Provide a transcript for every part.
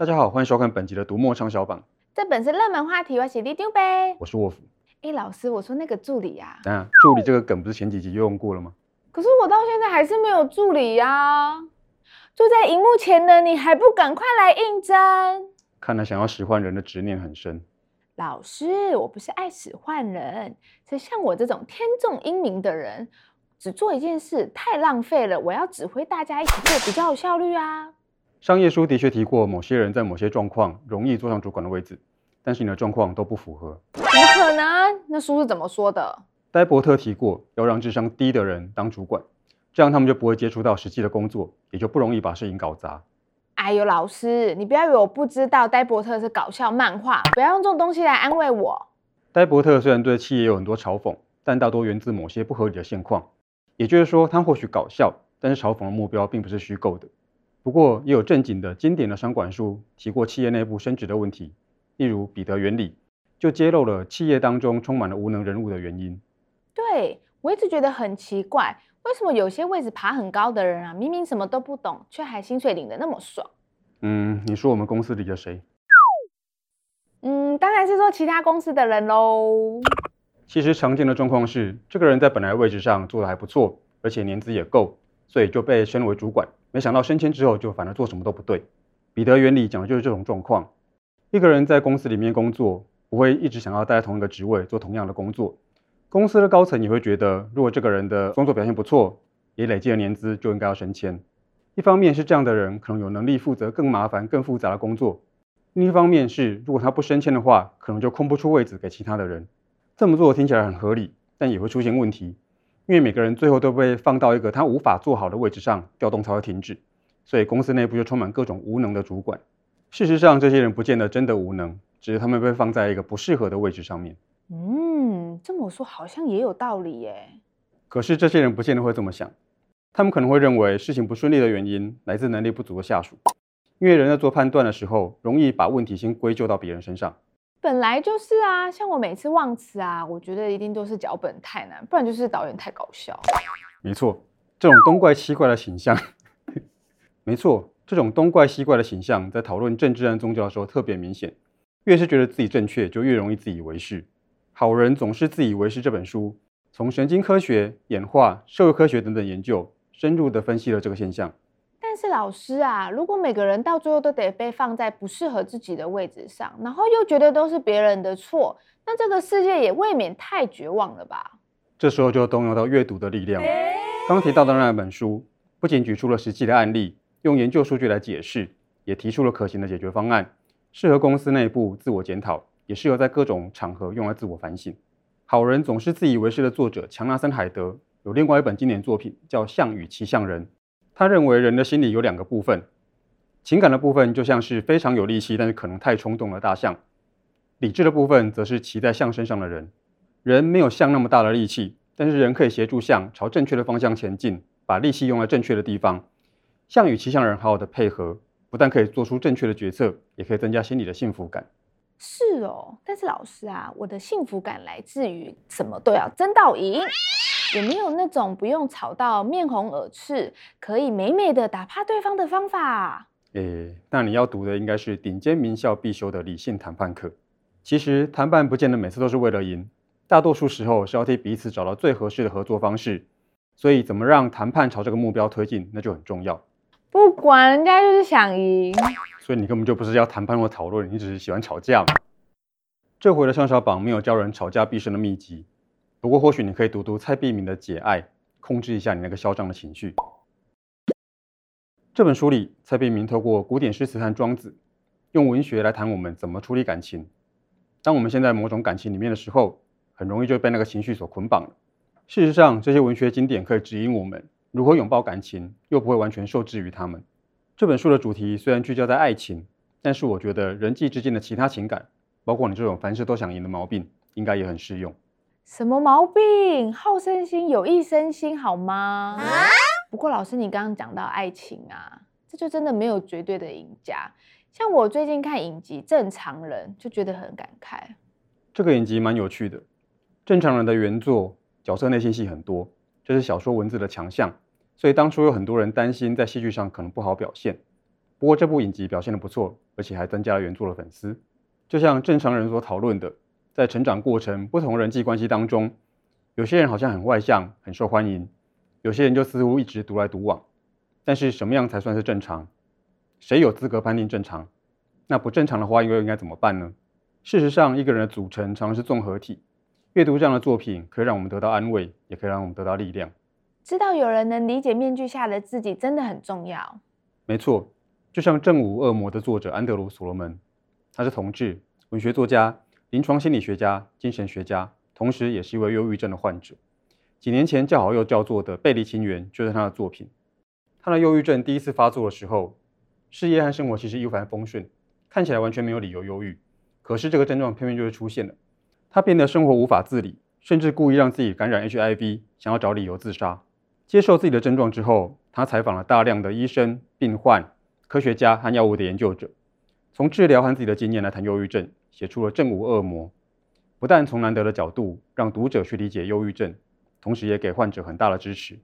大家好，欢迎收看本集的读墨畅销榜。这本是热门话题，我写的丢呗。我是沃夫。哎，老师，我说那个助理呀、啊，助理这个梗不是前几集就用过了吗？可是我到现在还是没有助理呀、啊。坐在荧幕前的你还不赶快来应征？看来想要使唤人的执念很深。老师，我不是爱使唤人，是像我这种天纵英明的人，只做一件事太浪费了。我要指挥大家一起做，比较有效率啊。商业书的确提过，某些人在某些状况容易坐上主管的位置，但是你的状况都不符合。怎么可能？那书是怎么说的？戴伯特提过，要让智商低的人当主管，这样他们就不会接触到实际的工作，也就不容易把事情搞砸。哎呦，老师，你不要以为我不知道，戴伯特是搞笑漫画，不要用这种东西来安慰我。戴伯特虽然对企业有很多嘲讽，但大多源自某些不合理的现况。也就是说，他或许搞笑，但是嘲讽的目标并不是虚构的。不过，也有正经的、经典的商管书提过企业内部升职的问题，例如彼得原理，就揭露了企业当中充满了无能人物的原因。对，我一直觉得很奇怪，为什么有些位置爬很高的人啊，明明什么都不懂，却还薪水领得那么爽？嗯，你说我们公司里的谁？嗯，当然是说其他公司的人喽。其实常见的状况是，这个人在本来位置上做得还不错，而且年资也够，所以就被升为主管。没想到升迁之后，就反而做什么都不对。彼得原理讲的就是这种状况。一个人在公司里面工作，不会一直想要待在同一个职位做同样的工作。公司的高层也会觉得，如果这个人的工作表现不错，也累积了年资，就应该要升迁。一方面是这样的人可能有能力负责更麻烦、更复杂的工作；另一方面是，如果他不升迁的话，可能就空不出位置给其他的人。这么做听起来很合理，但也会出现问题。因为每个人最后都被放到一个他无法做好的位置上，调动才会停止，所以公司内部就充满各种无能的主管。事实上，这些人不见得真的无能，只是他们被放在一个不适合的位置上面。嗯，这么说好像也有道理耶。可是这些人不见得会这么想，他们可能会认为事情不顺利的原因来自能力不足的下属，因为人在做判断的时候，容易把问题先归咎到别人身上。本来就是啊，像我每次忘词啊，我觉得一定都是脚本太难，不然就是导演太搞笑。没错，这种东怪西怪的形象，没错，这种东怪西怪的形象，在讨论政治和宗教的时候特别明显。越是觉得自己正确，就越容易自以为是。好人总是自以为是。这本书从神经科学、演化、社会科学等等研究，深入地分析了这个现象。但是老师啊，如果每个人到最后都得被放在不适合自己的位置上，然后又觉得都是别人的错，那这个世界也未免太绝望了吧？这时候就动用到阅读的力量。刚提到的那本书，不仅举出了实际的案例，用研究数据来解释，也提出了可行的解决方案，适合公司内部自我检讨，也适合在各种场合用来自我反省。好人总是自以为是的作者强纳森·海德有另外一本经典作品叫《象与骑象人》。他认为人的心理有两个部分，情感的部分就像是非常有力气，但是可能太冲动的大象；理智的部分则是骑在象身上的人。人没有象那么大的力气，但是人可以协助象朝正确的方向前进，把力气用在正确的地方。象与骑象人好好的配合，不但可以做出正确的决策，也可以增加心理的幸福感。是哦，但是老师啊，我的幸福感来自于什么都要争到赢。有没有那种不用吵到面红耳赤，可以美美的打趴对方的方法？诶，那你要读的应该是顶尖名校必修的理性谈判课。其实谈判不见得每次都是为了赢，大多数时候是要替彼此找到最合适的合作方式。所以怎么让谈判朝这个目标推进，那就很重要。不管人家就是想赢，所以你根本就不是要谈判或讨论，你只是喜欢吵架嘛。这回的畅销榜没有教人吵架必胜的秘籍。不过，或许你可以读读蔡璧明的《解爱》，控制一下你那个嚣张的情绪。这本书里，蔡璧明透过古典诗词和庄子，用文学来谈我们怎么处理感情。当我们陷在某种感情里面的时候，很容易就被那个情绪所捆绑了。事实上，这些文学经典可以指引我们如何拥抱感情，又不会完全受制于他们。这本书的主题虽然聚焦在爱情，但是我觉得人际之间的其他情感，包括你这种凡事都想赢的毛病，应该也很适用。什么毛病？好胜心有益身心，好吗？啊？不过老师，你刚刚讲到爱情啊，这就真的没有绝对的赢家。像我最近看影集《正常人》，就觉得很感慨。这个影集蛮有趣的，《正常人》的原作角色内心戏很多，这是小说文字的强项，所以当初有很多人担心在戏剧上可能不好表现。不过这部影集表现的不错，而且还增加了原作的粉丝。就像正常人所讨论的，在成长过程不同人际关系当中，有些人好像很外向，很受欢迎；有些人就似乎一直独来独往。但是什么样才算是正常？谁有资格判定正常？那不正常的话，又应该怎么办呢？事实上，一个人的组成常常是综合体。阅读这样的作品，可以让我们得到安慰，也可以让我们得到力量。知道有人能理解面具下的自己，真的很重要。没错，就像《正午恶魔》的作者安德鲁·所罗门，他是同志、文学作家、临床心理学家、精神学家，同时也是一位忧郁症的患者。几年前叫好又叫座的《背离情缘》就是他的作品。他的忧郁症第一次发作的时候，事业和生活其实一帆风顺，看起来完全没有理由忧郁。可是这个症状偏偏就是出现了，他变得生活无法自理，甚至故意让自己感染 HIV，想要找理由自杀。接受自己的症状之后，他采访了大量的医生、病患、科学家和药物的研究者，从治疗和自己的经验来谈忧郁症，写出了《正午恶魔》。不但从难得的角度让读者去理解忧郁症，同时也给患者很大的支持。《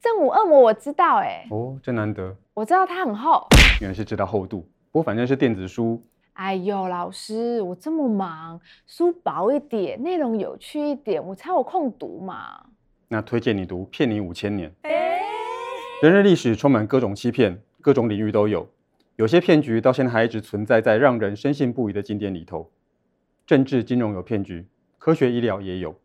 正午恶魔》我知道，哎，哦，真难得。我知道它很厚，原来是知道厚度。不过反正是电子书。哎呦，老师，我这么忙，书薄一点，内容有趣一点，我才有空读嘛。那推荐你读《骗你五千年》。人类历史充满各种欺骗，各种领域都有。有些骗局到现在还一直存在在让人深信不疑的经典里头。政治金融有骗局，科学医疗也有。《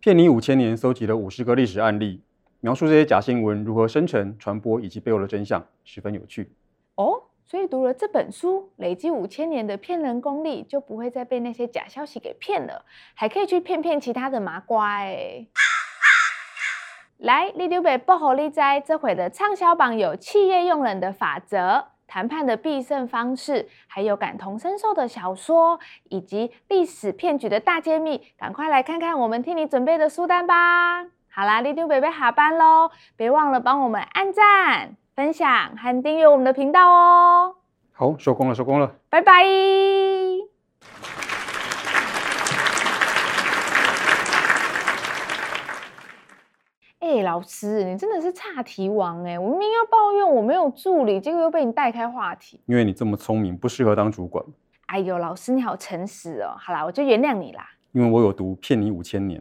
骗你五千年》搜集了五十个历史案例，描述这些假新闻如何生成、传播以及背后的真相，十分有趣。哦，所以读了这本书，累积五千年的骗人功力，就不会再被那些假消息给骗了，还可以去骗骗其他的麻瓜哎。来，里长伯报给你知，这回的畅销榜有企业用人的法则、谈判的必胜方式，还有感同身受的小说，以及历史骗局的大揭秘。赶快来看看我们替你准备的书单吧！好啦，里长伯下班喽，别忘了帮我们按赞、分享和订阅我们的频道哦。好，收工了，收工了，拜拜。哎、欸，老师，你真的是岔题王哎！我明明要抱怨我没有助理，结果又被你带开话题。因为你这么聪明，不适合当主管。哎呦，老师你好诚实哦。好啦，我就原谅你啦。因为我有毒《骗你五千年》。